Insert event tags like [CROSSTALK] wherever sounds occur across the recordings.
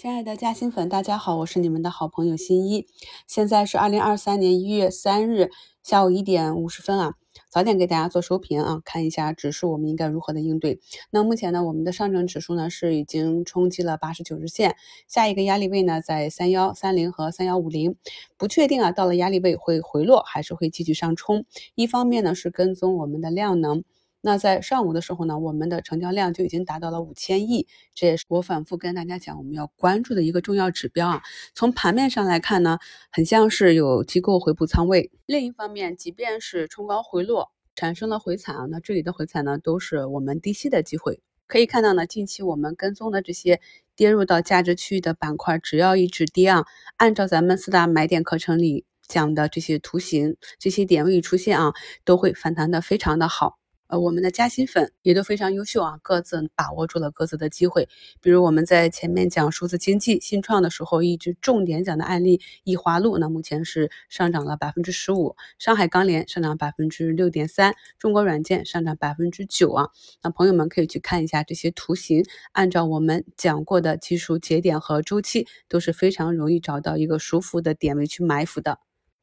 亲爱的嘉兴粉，大家好，我是你们的好朋友新一。现在是二零二三年一月三日下午一点五十分啊，早点给大家做收评啊，看一下指数我们应该如何的应对。那目前呢，我们的上证指数呢是已经冲击了八十九日线，下一个压力位呢在三幺三零和三幺五零，不确定啊，到了压力位会回落还是会继续上冲。一方面呢是跟踪我们的量能。那在上午的时候呢，我们的成交量就已经达到了五千亿，这也是我反复跟大家讲我们要关注的一个重要指标啊。从盘面上来看呢，很像是有机构回补仓位。另一方面，即便是冲高回落产生了回踩啊，那这里的回踩呢，都是我们低吸的机会。可以看到呢，近期我们跟踪的这些跌入到价值区域的板块，只要一直跌啊，按照咱们四大买点课程里讲的这些图形、这些点位出现啊，都会反弹的非常的好。呃，我们的嘉兴粉也都非常优秀啊，各自把握住了各自的机会。比如我们在前面讲数字经济新创的时候，一直重点讲的案例易华路，那目前是上涨了百分之十五；上海钢联上涨百分之六点三；中国软件上涨百分之九啊。那朋友们可以去看一下这些图形，按照我们讲过的技术节点和周期，都是非常容易找到一个舒服的点位去埋伏的。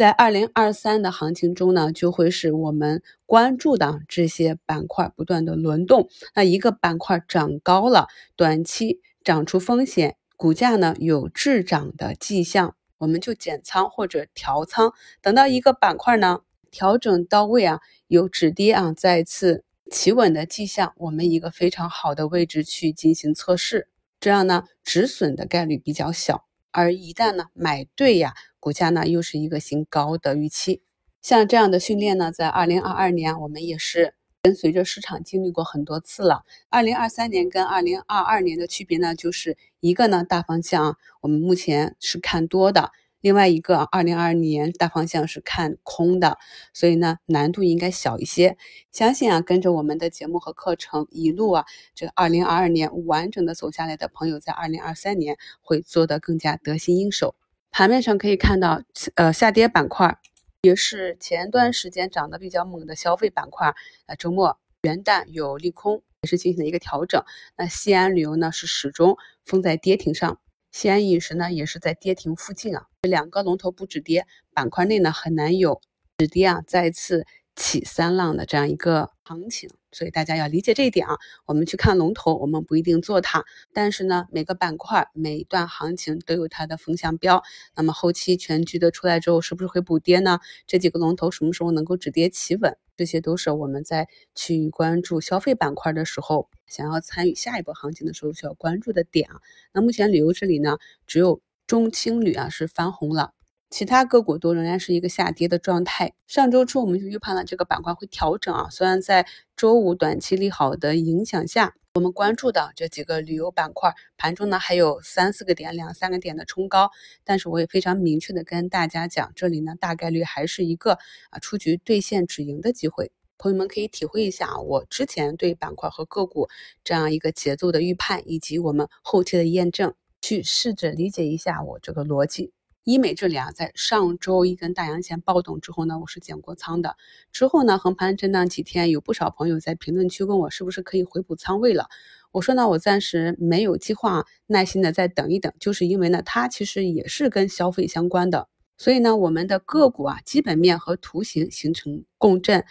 在二零二三的行情中呢，就会是我们关注的这些板块不断的轮动。那一个板块涨高了，短期涨出风险，股价呢有滞涨的迹象，我们就减仓或者调仓。等到一个板块呢调整到位啊，有止跌啊再次企稳的迹象，我们一个非常好的位置去进行测试，这样呢止损的概率比较小。而一旦呢买对呀，股价呢又是一个新高的预期。像这样的训练呢，在二零二二年我们也是跟随着市场经历过很多次了。二零二三年跟二零二二年的区别呢，就是一个呢大方向我们目前是看多的。另外一个，二零二二年大方向是看空的，所以呢难度应该小一些。相信啊，跟着我们的节目和课程一路啊，这二零二二年完整的走下来的朋友，在二零二三年会做得更加得心应手。盘面上可以看到，呃，下跌板块也是前段时间涨得比较猛的消费板块。呃，周末元旦有利空，也是进行了一个调整。那西安旅游呢，是始终封在跌停上。西安饮食呢，也是在跌停附近啊，这两个龙头不止跌，板块内呢很难有止跌啊，再次起三浪的这样一个行情。所以大家要理解这一点啊，我们去看龙头，我们不一定做它，但是呢，每个板块每一段行情都有它的风向标。那么后期全局的出来之后，是不是会补跌呢？这几个龙头什么时候能够止跌企稳？这些都是我们在去关注消费板块的时候，想要参与下一波行情的时候需要关注的点啊。那目前旅游这里呢，只有中青旅啊是翻红了。其他个股都仍然是一个下跌的状态。上周初我们就预判了这个板块会调整啊，虽然在周五短期利好的影响下，我们关注的这几个旅游板块盘中呢还有三四个点、两三个点的冲高，但是我也非常明确的跟大家讲，这里呢大概率还是一个啊出局兑现止盈的机会。朋友们可以体会一下，我之前对板块和个股这样一个节奏的预判，以及我们后期的验证，去试着理解一下我这个逻辑。医美这里啊，在上周一根大阳线暴动之后呢，我是减过仓的。之后呢，横盘震荡几天，有不少朋友在评论区问我是不是可以回补仓位了。我说呢，我暂时没有计划，耐心的再等一等。就是因为呢，它其实也是跟消费相关的，所以呢，我们的个股啊，基本面和图形形成共振，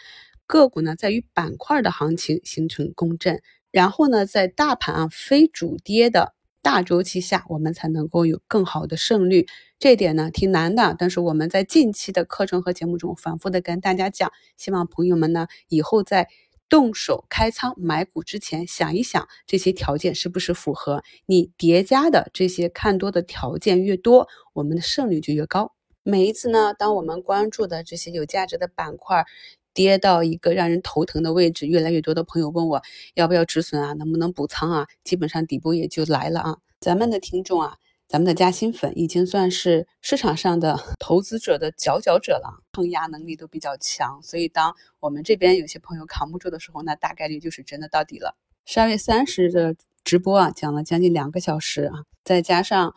个股呢在与板块的行情形成共振，然后呢，在大盘啊非主跌的。大周期下，我们才能够有更好的胜率。这点呢挺难的，但是我们在近期的课程和节目中反复的跟大家讲，希望朋友们呢以后在动手开仓买股之前，想一想这些条件是不是符合。你叠加的这些看多的条件越多，我们的胜率就越高。每一次呢，当我们关注的这些有价值的板块。跌到一个让人头疼的位置，越来越多的朋友问我要不要止损啊，能不能补仓啊？基本上底部也就来了啊。咱们的听众啊，咱们的嘉兴粉已经算是市场上的 [LAUGHS] 投资者的佼佼者了，抗压能力都比较强。所以当我们这边有些朋友扛不住的时候，那大概率就是真的到底了。十二月三十日的直播啊，讲了将近两个小时啊，再加上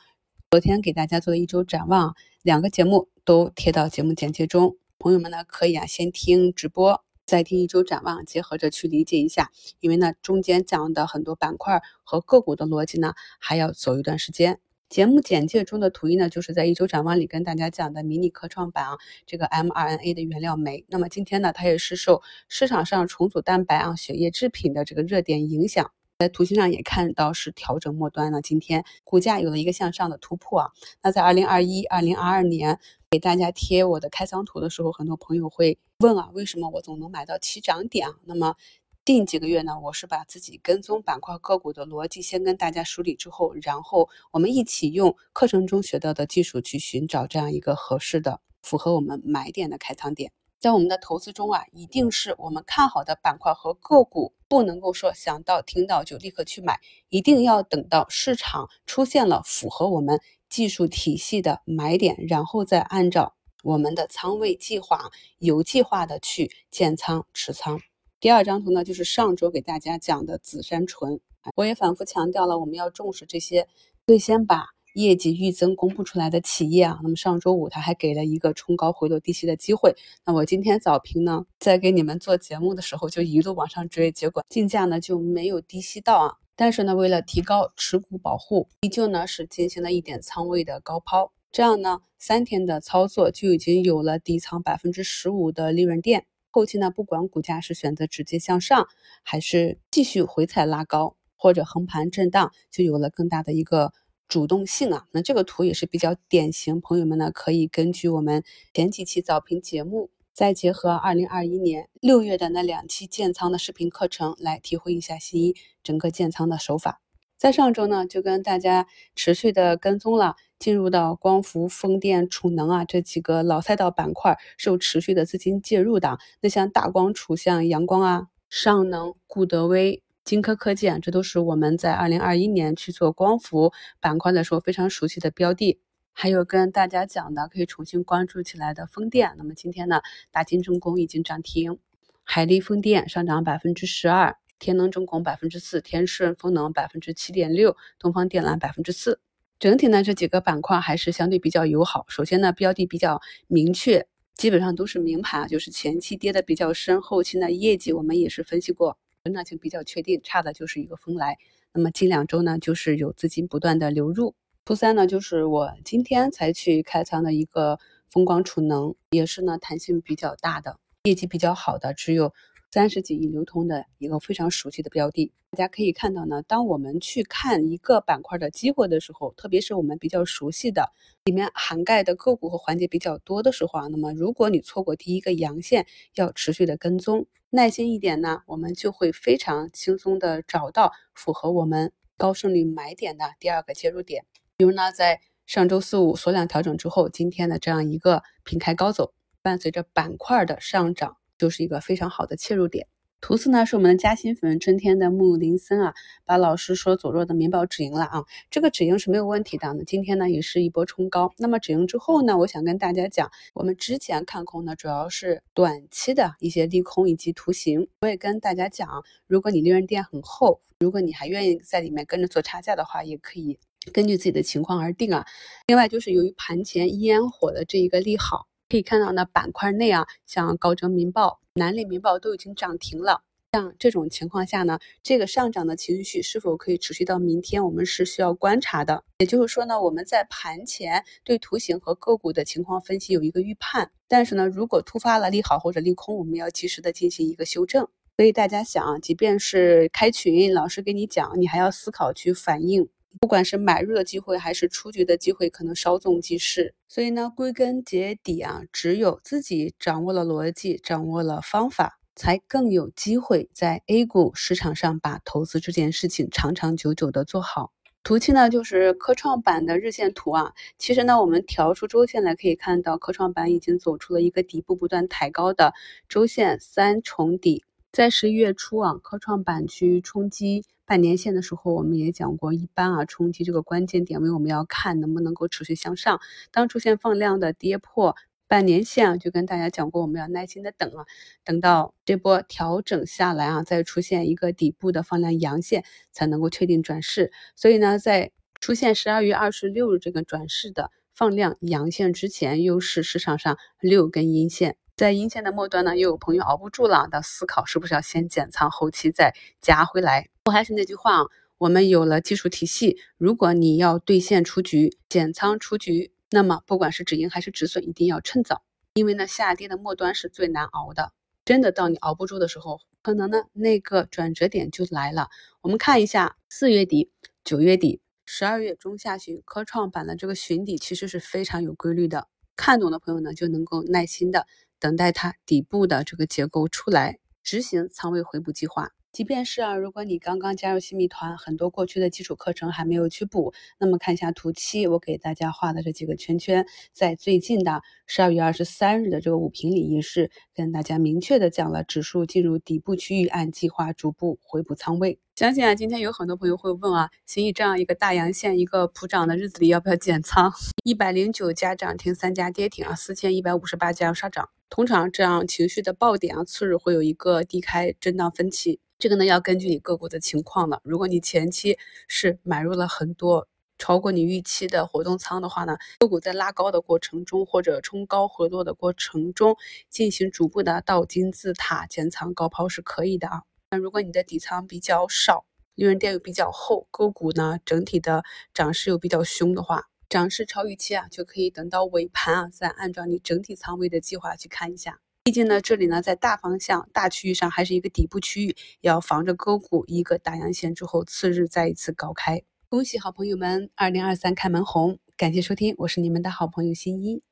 昨天给大家做的一周展望，两个节目都贴到节目简介中。朋友们呢，可以啊先听直播，再听一周展望，结合着去理解一下。因为呢，中间讲的很多板块和个股的逻辑呢，还要走一段时间。节目简介中的图一呢，就是在一周展望里跟大家讲的迷你科创板啊，这个 mRNA 的原料酶。那么今天呢，它也是受市场上重组蛋白啊、血液制品的这个热点影响，在图形上也看到是调整末端了。今天股价有了一个向上的突破啊。那在二零二一、二零二二年给大家贴我的开仓图的时候，很多朋友会问啊，为什么我总能买到起涨点啊？那么近几个月呢，我是把自己跟踪板块个股的逻辑先跟大家梳理之后，然后我们一起用课程中学到的技术去寻找这样一个合适的、符合我们买点的开仓点。在我们的投资中啊，一定是我们看好的板块和个股，不能够说想到听到就立刻去买，一定要等到市场出现了符合我们技术体系的买点，然后再按照我们的仓位计划，有计划的去建仓持仓。第二张图呢，就是上周给大家讲的紫杉醇，我也反复强调了，我们要重视这些最先把业绩预增公布出来的企业啊。那么上周五它还给了一个冲高回落低吸的机会，那我今天早评呢，在给你们做节目的时候就一路往上追，结果竞价呢就没有低吸到啊。但是呢，为了提高持股保护，依旧呢是进行了一点仓位的高抛，这样呢三天的操作就已经有了底仓百分之十五的利润垫。后期呢，不管股价是选择直接向上，还是继续回踩拉高，或者横盘震荡，就有了更大的一个主动性啊。那这个图也是比较典型，朋友们呢可以根据我们前几期早评节目，再结合二零二一年六月的那两期建仓的视频课程，来体会一下新一整个建仓的手法。在上周呢，就跟大家持续的跟踪了，进入到光伏、风电、储能啊这几个老赛道板块，受持续的资金介入的。那像大光储、像阳光啊、上能、固德威、金科科技啊，这都是我们在二零二一年去做光伏板块的时候非常熟悉的标的。还有跟大家讲的可以重新关注起来的风电，那么今天呢，大金重工已经涨停，海力风电上涨百分之十二。天能重工百分之四，天顺风能百分之七点六，东方电缆百分之四。整体呢，这几个板块还是相对比较友好。首先呢，标的比较明确，基本上都是明盘，就是前期跌的比较深，后期呢业绩我们也是分析过，成长性比较确定，差的就是一个风来。那么近两周呢，就是有资金不断的流入。初三呢，就是我今天才去开仓的一个风光储能，也是呢弹性比较大的，业绩比较好的，只有。三十几亿流通的一个非常熟悉的标的，大家可以看到呢。当我们去看一个板块的机会的时候，特别是我们比较熟悉的，里面涵盖的个股和环节比较多的时候啊，那么如果你错过第一个阳线，要持续的跟踪，耐心一点呢，我们就会非常轻松的找到符合我们高胜率买点的第二个切入点。比如呢，在上周四五缩量调整之后，今天的这样一个平开高走，伴随着板块的上涨。就是一个非常好的切入点。图四呢是我们的嘉兴粉春天的木林森啊，把老师说走弱的棉宝止盈了啊，这个止盈是没有问题的。今天呢也是一波冲高。那么止盈之后呢，我想跟大家讲，我们之前看空呢主要是短期的一些利空以及图形。我也跟大家讲，如果你利润垫很厚，如果你还愿意在里面跟着做差价的话，也可以根据自己的情况而定啊。另外就是由于盘前烟火的这一个利好。可以看到呢，板块内啊，像高哲民报、南岭民报都已经涨停了。像这种情况下呢，这个上涨的情绪是否可以持续到明天，我们是需要观察的。也就是说呢，我们在盘前对图形和个股的情况分析有一个预判，但是呢，如果突发了利好或者利空，我们要及时的进行一个修正。所以大家想，即便是开群，老师给你讲，你还要思考去反应。不管是买入的机会还是出局的机会，可能稍纵即逝。所以呢，归根结底啊，只有自己掌握了逻辑，掌握了方法，才更有机会在 A 股市场上把投资这件事情长长久久的做好。图七呢，就是科创板的日线图啊。其实呢，我们调出周线来可以看到，科创板已经走出了一个底部不断抬高的周线三重底。在十一月初啊，科创板去冲击。半年线的时候，我们也讲过，一般啊冲击这个关键点位，我们要看能不能够持续向上。当出现放量的跌破半年线啊，就跟大家讲过，我们要耐心的等啊，等到这波调整下来啊，再出现一个底部的放量阳线，才能够确定转势。所以呢，在出现十二月二十六日这个转势的放量阳线之前，又是市场上六根阴线。在阴线的末端呢，又有朋友熬不住了，的思考是不是要先减仓，后期再加回来。我还是那句话啊，我们有了技术体系，如果你要兑现出局、减仓出局，那么不管是止盈还是止损，一定要趁早，因为呢下跌的末端是最难熬的。真的到你熬不住的时候，可能呢那个转折点就来了。我们看一下四月底、九月底、十二月中下旬科创板的这个寻底，其实是非常有规律的。看懂的朋友呢，就能够耐心的等待它底部的这个结构出来，执行仓位回补计划。即便是啊，如果你刚刚加入新米团，很多过去的基础课程还没有去补，那么看一下图七，我给大家画的这几个圈圈，在最近的十二月二十三日的这个五评里，也是跟大家明确的讲了，指数进入底部区域，按计划逐步回补仓位。相信啊，今天有很多朋友会问啊，新一这样一个大阳线，一个普涨的日子里，要不要减仓？一百零九家涨停，三家跌停啊，四千一百五十八家上涨。通常这样情绪的爆点啊，次日会有一个低开震荡分歧。这个呢要根据你个股的情况了。如果你前期是买入了很多超过你预期的活动仓的话呢，个股在拉高的过程中或者冲高回落的过程中进行逐步的倒金字塔减仓高抛是可以的啊。那如果你的底仓比较少，利润垫又比较厚，个股呢整体的涨势又比较凶的话，涨势超预期啊，就可以等到尾盘啊，再按照你整体仓位的计划去看一下。毕竟呢，这里呢在大方向、大区域上还是一个底部区域，要防着个股一个大阳线之后，次日再一次高开。恭喜好朋友们，二零二三开门红！感谢收听，我是你们的好朋友新一。